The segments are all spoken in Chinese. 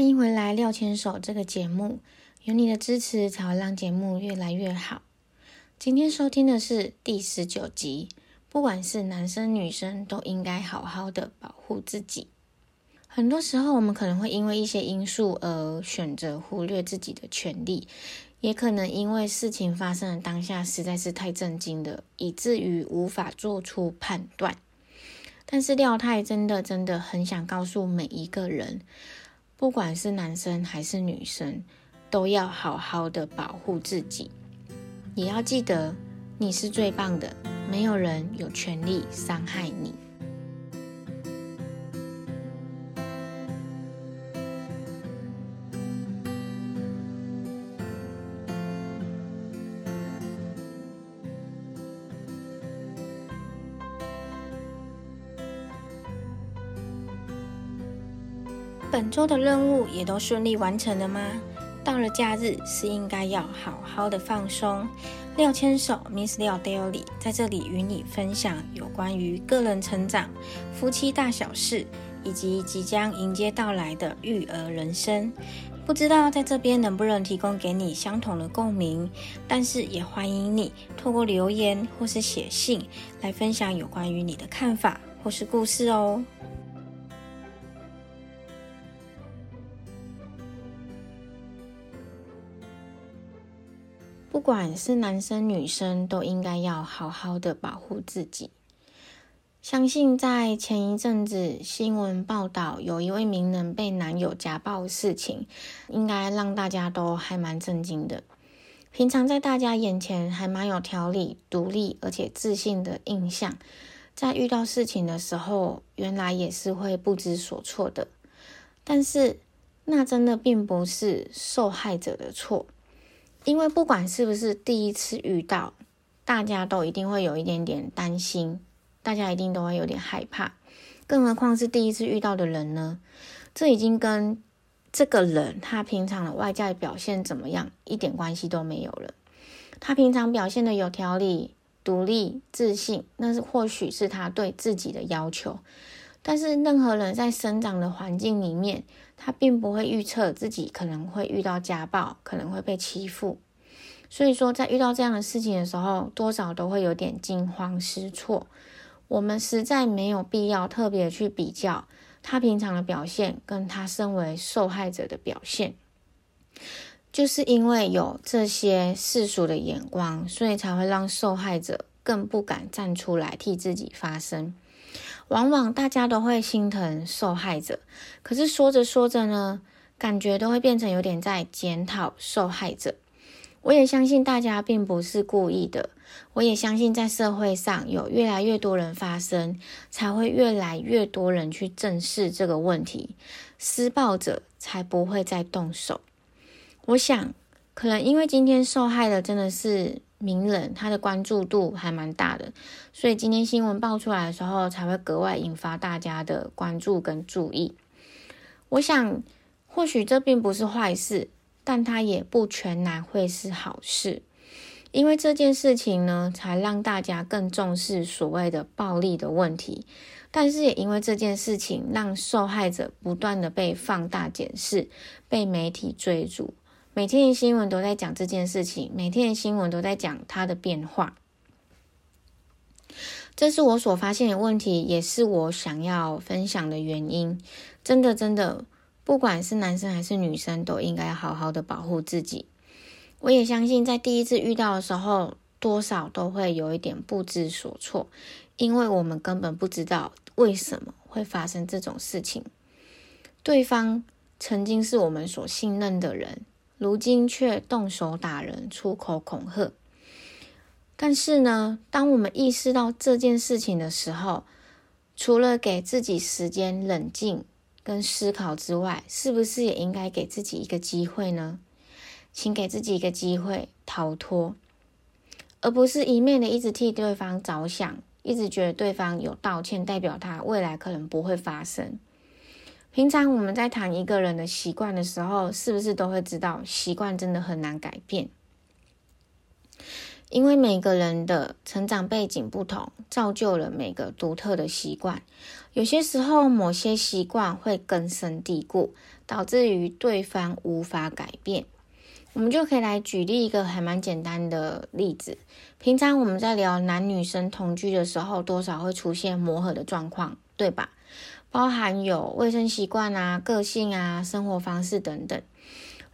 欢迎回来《廖牵手》这个节目，有你的支持才会让节目越来越好。今天收听的是第十九集，不管是男生女生，都应该好好的保护自己。很多时候，我们可能会因为一些因素而选择忽略自己的权利，也可能因为事情发生的当下实在是太震惊了，以至于无法做出判断。但是廖太真的真的很想告诉每一个人。不管是男生还是女生，都要好好的保护自己，也要记得你是最棒的，没有人有权利伤害你。周的任务也都顺利完成了吗？到了假日是应该要好好的放松。廖牵手 Miss 廖 Daily 在这里与你分享有关于个人成长、夫妻大小事，以及即将迎接到来的育儿人生。不知道在这边能不能提供给你相同的共鸣，但是也欢迎你透过留言或是写信来分享有关于你的看法或是故事哦。不管是男生女生，都应该要好好的保护自己。相信在前一阵子新闻报道，有一位名人被男友家暴事情，应该让大家都还蛮震惊的。平常在大家眼前还蛮有条理、独立而且自信的印象，在遇到事情的时候，原来也是会不知所措的。但是那真的并不是受害者的错。因为不管是不是第一次遇到，大家都一定会有一点点担心，大家一定都会有点害怕，更何况是第一次遇到的人呢？这已经跟这个人他平常的外在表现怎么样一点关系都没有了。他平常表现的有条理、独立、自信，那是或许是他对自己的要求。但是任何人在生长的环境里面，他并不会预测自己可能会遇到家暴，可能会被欺负。所以说，在遇到这样的事情的时候，多少都会有点惊慌失措。我们实在没有必要特别去比较他平常的表现跟他身为受害者的表现，就是因为有这些世俗的眼光，所以才会让受害者更不敢站出来替自己发声。往往大家都会心疼受害者，可是说着说着呢，感觉都会变成有点在检讨受害者。我也相信大家并不是故意的，我也相信在社会上有越来越多人发生，才会越来越多人去正视这个问题，施暴者才不会再动手。我想，可能因为今天受害的真的是。名人他的关注度还蛮大的，所以今天新闻爆出来的时候，才会格外引发大家的关注跟注意。我想，或许这并不是坏事，但它也不全然会是好事，因为这件事情呢，才让大家更重视所谓的暴力的问题。但是也因为这件事情，让受害者不断的被放大检视，被媒体追逐。每天的新闻都在讲这件事情，每天的新闻都在讲它的变化。这是我所发现的问题，也是我想要分享的原因。真的，真的，不管是男生还是女生，都应该好好的保护自己。我也相信，在第一次遇到的时候，多少都会有一点不知所措，因为我们根本不知道为什么会发生这种事情。对方曾经是我们所信任的人。如今却动手打人、出口恐吓。但是呢，当我们意识到这件事情的时候，除了给自己时间冷静跟思考之外，是不是也应该给自己一个机会呢？请给自己一个机会逃脱，而不是一面的一直替对方着想，一直觉得对方有道歉代表他未来可能不会发生。平常我们在谈一个人的习惯的时候，是不是都会知道习惯真的很难改变？因为每个人的成长背景不同，造就了每个独特的习惯。有些时候，某些习惯会根深蒂固，导致于对方无法改变。我们就可以来举例一个还蛮简单的例子。平常我们在聊男女生同居的时候，多少会出现磨合的状况，对吧？包含有卫生习惯啊、个性啊、生活方式等等。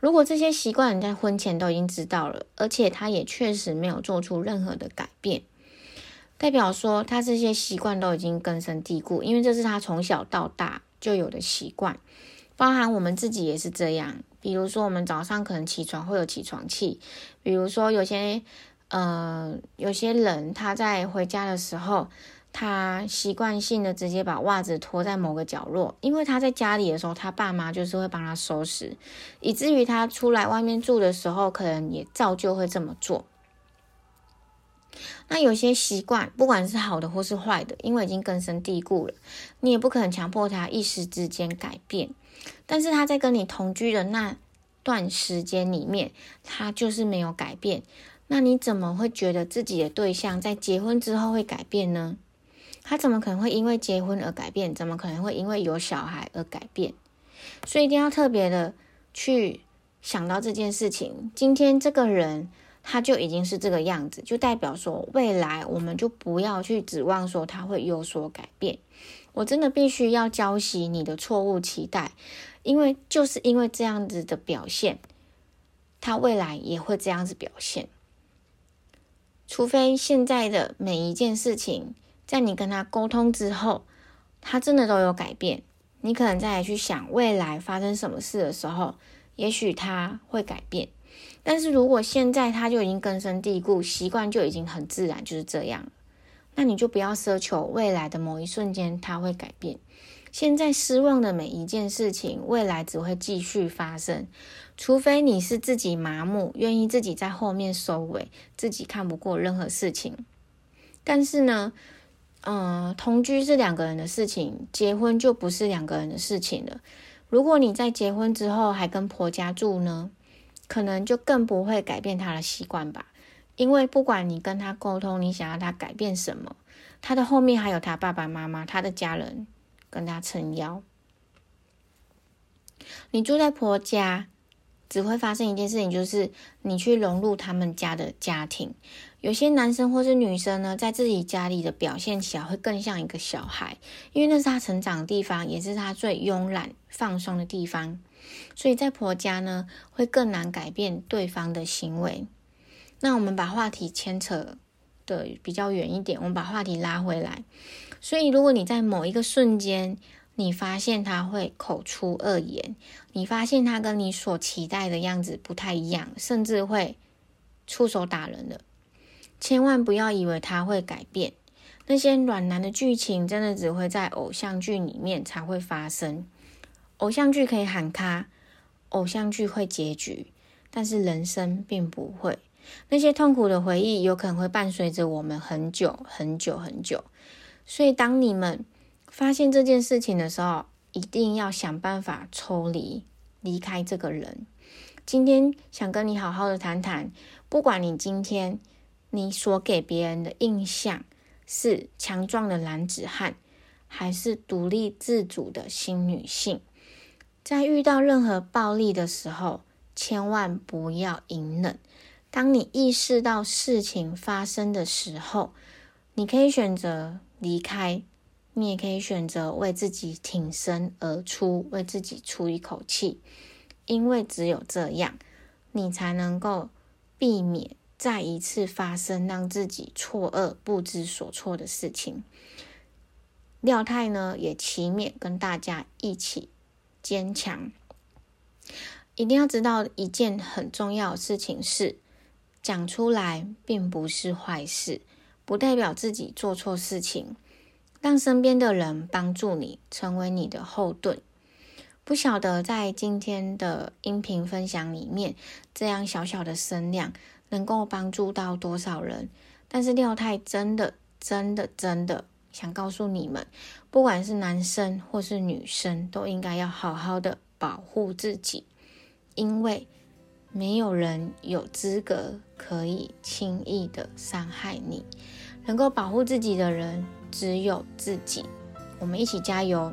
如果这些习惯你在婚前都已经知道了，而且他也确实没有做出任何的改变，代表说他这些习惯都已经根深蒂固，因为这是他从小到大就有的习惯。包含我们自己也是这样，比如说我们早上可能起床会有起床气，比如说有些呃有些人他在回家的时候，他习惯性的直接把袜子脱在某个角落，因为他在家里的时候，他爸妈就是会帮他收拾，以至于他出来外面住的时候，可能也照旧会这么做。那有些习惯，不管是好的或是坏的，因为已经根深蒂固了，你也不可能强迫他一时之间改变。但是他在跟你同居的那段时间里面，他就是没有改变。那你怎么会觉得自己的对象在结婚之后会改变呢？他怎么可能会因为结婚而改变？怎么可能会因为有小孩而改变？所以一定要特别的去想到这件事情。今天这个人他就已经是这个样子，就代表说未来我们就不要去指望说他会有所改变。我真的必须要浇熄你的错误期待，因为就是因为这样子的表现，他未来也会这样子表现。除非现在的每一件事情，在你跟他沟通之后，他真的都有改变，你可能再来去想未来发生什么事的时候，也许他会改变。但是如果现在他就已经根深蒂固，习惯就已经很自然就是这样。那你就不要奢求未来的某一瞬间它会改变。现在失望的每一件事情，未来只会继续发生，除非你是自己麻木，愿意自己在后面收尾，自己看不过任何事情。但是呢，嗯，同居是两个人的事情，结婚就不是两个人的事情了。如果你在结婚之后还跟婆家住呢，可能就更不会改变他的习惯吧。因为不管你跟他沟通，你想要他改变什么，他的后面还有他爸爸妈妈、他的家人跟他撑腰。你住在婆家，只会发生一件事情，就是你去融入他们家的家庭。有些男生或是女生呢，在自己家里的表现起来会更像一个小孩，因为那是他成长的地方，也是他最慵懒放松的地方。所以在婆家呢，会更难改变对方的行为。那我们把话题牵扯的比较远一点，我们把话题拉回来。所以，如果你在某一个瞬间，你发现他会口出恶言，你发现他跟你所期待的样子不太一样，甚至会出手打人的，千万不要以为他会改变。那些暖男的剧情，真的只会在偶像剧里面才会发生。偶像剧可以喊卡，偶像剧会结局，但是人生并不会。那些痛苦的回忆有可能会伴随着我们很久很久很久，所以当你们发现这件事情的时候，一定要想办法抽离，离开这个人。今天想跟你好好的谈谈，不管你今天你所给别人的印象是强壮的男子汉，还是独立自主的新女性，在遇到任何暴力的时候，千万不要隐忍。当你意识到事情发生的时候，你可以选择离开，你也可以选择为自己挺身而出，为自己出一口气，因为只有这样，你才能够避免再一次发生让自己错愕不知所措的事情。廖太呢，也祈勉跟大家一起坚强。一定要知道一件很重要的事情是。讲出来并不是坏事，不代表自己做错事情。让身边的人帮助你，成为你的后盾。不晓得在今天的音频分享里面，这样小小的声量能够帮助到多少人？但是廖太真的、真的、真的想告诉你们，不管是男生或是女生，都应该要好好的保护自己，因为。没有人有资格可以轻易的伤害你，能够保护自己的人只有自己。我们一起加油！